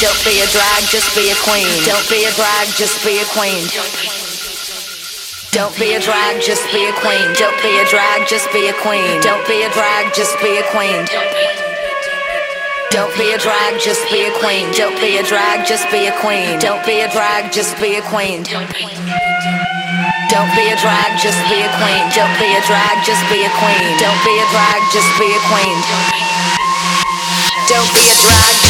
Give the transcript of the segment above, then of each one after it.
Don't be a drag, just be a queen. Don't be a drag, just be a queen. Don't be a drag, just be a queen. Don't be a drag, just be a queen. Don't be a drag, just be a queen. Don't be a drag, just be a queen. Don't be a drag, just be a queen. Don't be a drag, just be a queen. Don't be a drag, just be a queen. Don't be a drag, just be a queen. Don't be a drag, just be a queen. Don't be a drag,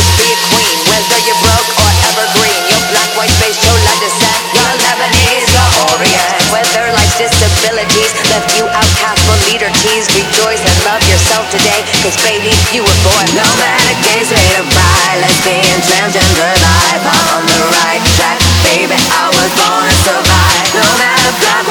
disabilities left you outcast but leader teased, rejoice and love yourself today. Cause baby, you were born. No matter gay, straight or bi, lesbian, transgender life, I'm on the right track. Baby, I was born to survive. No matter black,